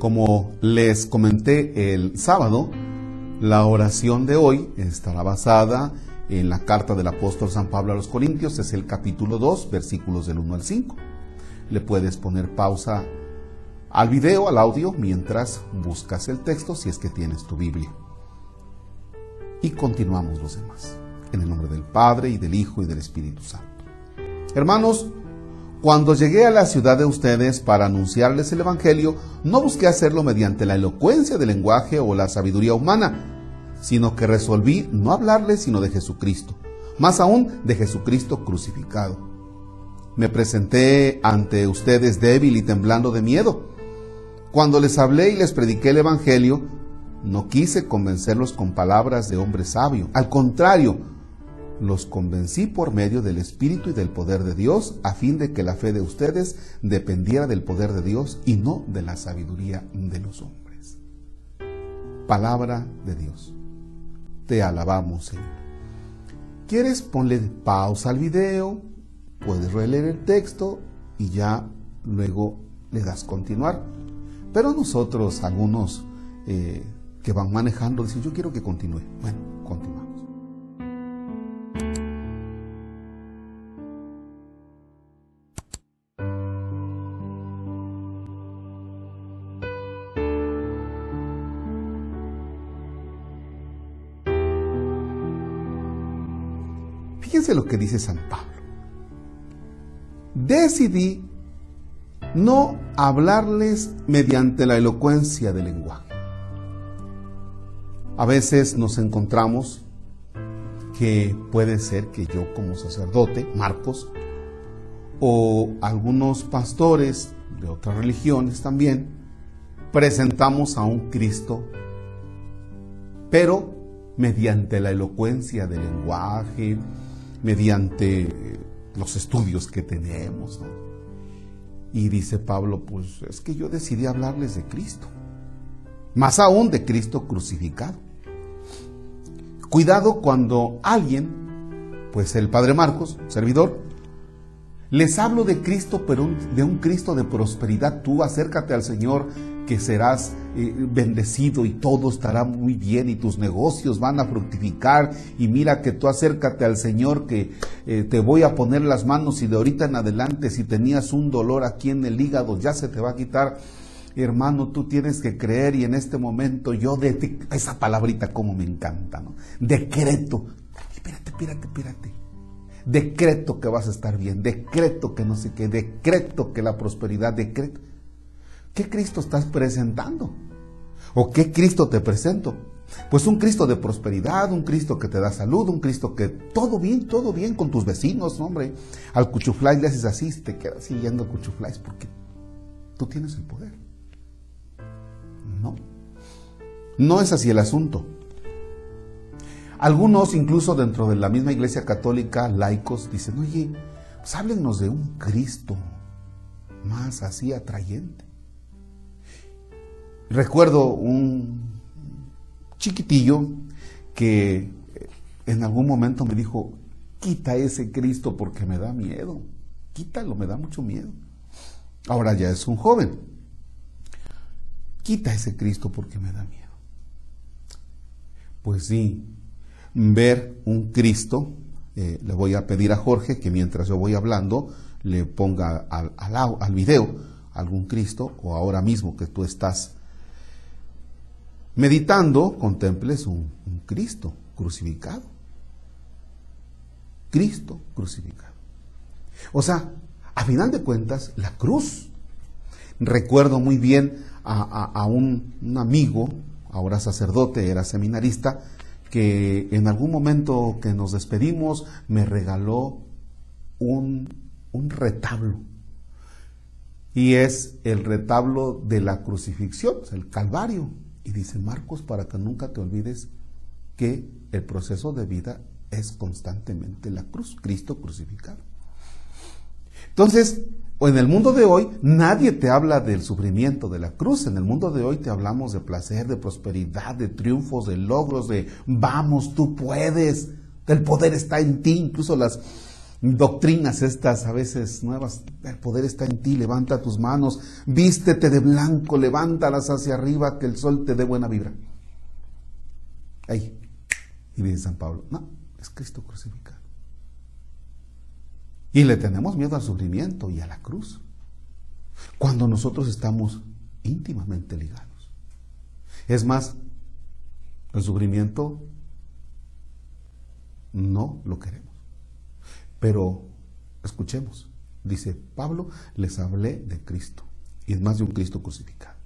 Como les comenté el sábado, la oración de hoy estará basada en la carta del apóstol San Pablo a los Corintios, es el capítulo 2, versículos del 1 al 5. Le puedes poner pausa al video, al audio, mientras buscas el texto si es que tienes tu Biblia. Y continuamos los demás. En el nombre del Padre y del Hijo y del Espíritu Santo. Hermanos, cuando llegué a la ciudad de ustedes para anunciarles el Evangelio, no busqué hacerlo mediante la elocuencia del lenguaje o la sabiduría humana, sino que resolví no hablarles sino de Jesucristo, más aún de Jesucristo crucificado. Me presenté ante ustedes débil y temblando de miedo. Cuando les hablé y les prediqué el Evangelio, no quise convencerlos con palabras de hombre sabio. Al contrario, los convencí por medio del Espíritu y del poder de Dios, a fin de que la fe de ustedes dependiera del poder de Dios y no de la sabiduría de los hombres. Palabra de Dios. Te alabamos, Señor. ¿Quieres ponle pausa al video? Puedes releer el texto y ya luego le das continuar. Pero nosotros, algunos eh, que van manejando, dicen, yo quiero que continúe. Bueno, continuamos. Fíjense lo que dice San Pablo. Decidí no hablarles mediante la elocuencia del lenguaje. A veces nos encontramos que puede ser que yo como sacerdote, Marcos, o algunos pastores de otras religiones también, presentamos a un Cristo, pero mediante la elocuencia del lenguaje, mediante los estudios que tenemos. Y dice Pablo, pues es que yo decidí hablarles de Cristo, más aún de Cristo crucificado. Cuidado cuando alguien, pues el Padre Marcos, servidor, les hablo de Cristo, pero de un Cristo de prosperidad. Tú acércate al Señor que serás eh, bendecido y todo estará muy bien y tus negocios van a fructificar y mira que tú acércate al Señor que eh, te voy a poner las manos y de ahorita en adelante si tenías un dolor aquí en el hígado ya se te va a quitar. Hermano, tú tienes que creer y en este momento yo de esa palabrita como me encanta, ¿no? Decreto. Espérate, espérate, espérate. Decreto que vas a estar bien, decreto que no sé qué, decreto que la prosperidad, decreto. ¿Qué Cristo estás presentando? ¿O qué Cristo te presento? Pues un Cristo de prosperidad, un Cristo que te da salud, un Cristo que todo bien, todo bien con tus vecinos, hombre. Al cuchuflay le haces así, te quedas siguiendo cuchuflay porque tú tienes el poder. No. No es así el asunto. Algunos, incluso dentro de la misma iglesia católica, laicos, dicen, oye, pues háblenos de un Cristo más así atrayente. Recuerdo un chiquitillo que en algún momento me dijo, quita ese Cristo porque me da miedo, quítalo, me da mucho miedo. Ahora ya es un joven, quita ese Cristo porque me da miedo. Pues sí, ver un Cristo, eh, le voy a pedir a Jorge que mientras yo voy hablando le ponga al, al, al video algún Cristo o ahora mismo que tú estás meditando, contemples un, Cristo crucificado. Cristo crucificado. O sea, a final de cuentas, la cruz. Recuerdo muy bien a, un, amigo, ahora sacerdote, era seminarista, que en algún momento que nos despedimos me regaló un, un retablo. Y es el retablo de la crucifixión, el Calvario. Y dice Marcos, para que nunca te olvides que el proceso de vida es constantemente la cruz, Cristo crucificado. Entonces, en el mundo de hoy nadie te habla del sufrimiento de la cruz. En el mundo de hoy te hablamos de placer, de prosperidad, de triunfos, de logros, de vamos, tú puedes. El poder está en ti. Incluso las, doctrinas estas a veces nuevas. El poder está en ti, levanta tus manos, vístete de blanco, levántalas hacia arriba, que el sol te dé buena vibra. Ahí. Y dice San Pablo, no, es Cristo crucificado. Y le tenemos miedo al sufrimiento y a la cruz. Cuando nosotros estamos íntimamente ligados. Es más, el sufrimiento no lo queremos. Pero escuchemos, dice Pablo, les hablé de Cristo, y es más de un Cristo crucificado.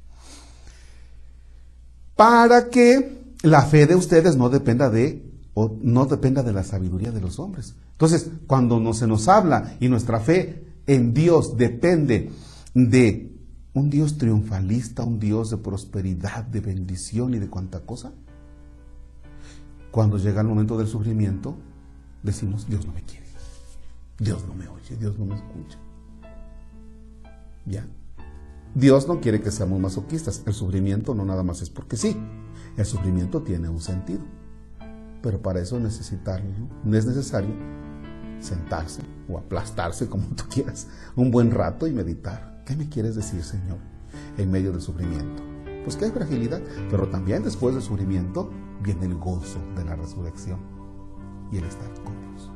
Para que la fe de ustedes no dependa de o no dependa de la sabiduría de los hombres. Entonces, cuando no se nos habla y nuestra fe en Dios depende de un Dios triunfalista, un Dios de prosperidad, de bendición y de cuanta cosa, cuando llega el momento del sufrimiento, decimos, Dios no me quiere, Dios no me oye, Dios no me escucha. ¿Ya? Dios no quiere que seamos masoquistas. El sufrimiento no nada más es porque sí. El sufrimiento tiene un sentido. Pero para eso necesitarlo, ¿no? es necesario sentarse o aplastarse, como tú quieras, un buen rato y meditar. ¿Qué me quieres decir, Señor, en medio del sufrimiento? Pues que hay fragilidad, pero también después del sufrimiento viene el gozo de la resurrección y el estar con Dios.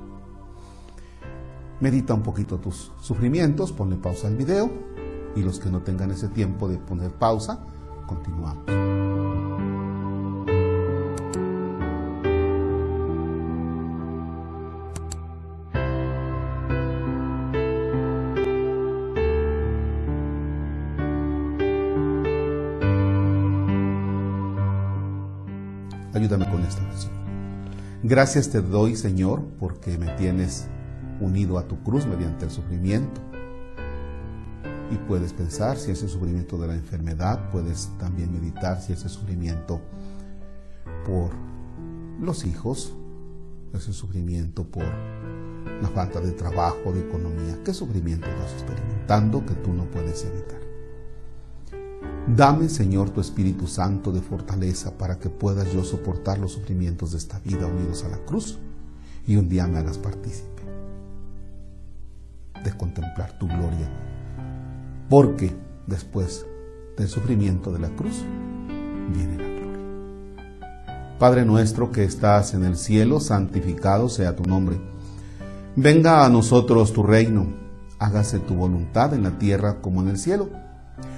Medita un poquito tus sufrimientos, ponle pausa al video y los que no tengan ese tiempo de poner pausa, continuamos. Ayúdame con esta oración. Gracias te doy, Señor, porque me tienes unido a tu cruz mediante el sufrimiento. Y puedes pensar si es el sufrimiento de la enfermedad, puedes también meditar si es el sufrimiento por los hijos, ese sufrimiento por la falta de trabajo, de economía. ¿Qué sufrimiento estás experimentando que tú no puedes evitar? Dame, Señor, tu Espíritu Santo de fortaleza para que puedas yo soportar los sufrimientos de esta vida unidos a la cruz y un día me hagas partícipe de contemplar tu gloria. Porque después del sufrimiento de la cruz viene la gloria. Padre nuestro que estás en el cielo, santificado sea tu nombre. Venga a nosotros tu reino, hágase tu voluntad en la tierra como en el cielo.